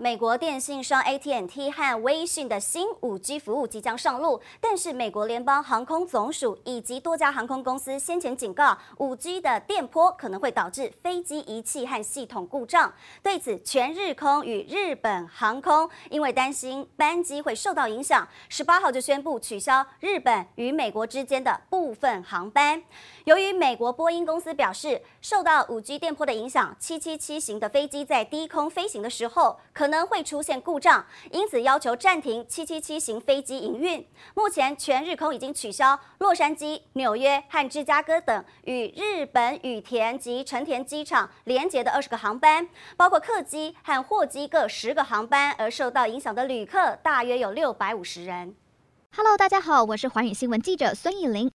美国电信商 AT&T 和微讯的新 5G 服务即将上路，但是美国联邦航空总署以及多家航空公司先前警告，5G 的电波可能会导致飞机仪器和系统故障。对此，全日空与日本航空因为担心班机会受到影响，十八号就宣布取消日本与美国之间的部分航班。由于美国波音公司表示，受到 5G 电波的影响，777型的飞机在低空飞行的时候可可能会出现故障，因此要求暂停777型飞机营运。目前全日空已经取消洛杉矶、纽约和芝加哥等与日本羽田及成田机场连接的二十个航班，包括客机和货机各十个航班。而受到影响的旅客大约有六百五十人。Hello，大家好，我是寰宇新闻记者孙艺玲。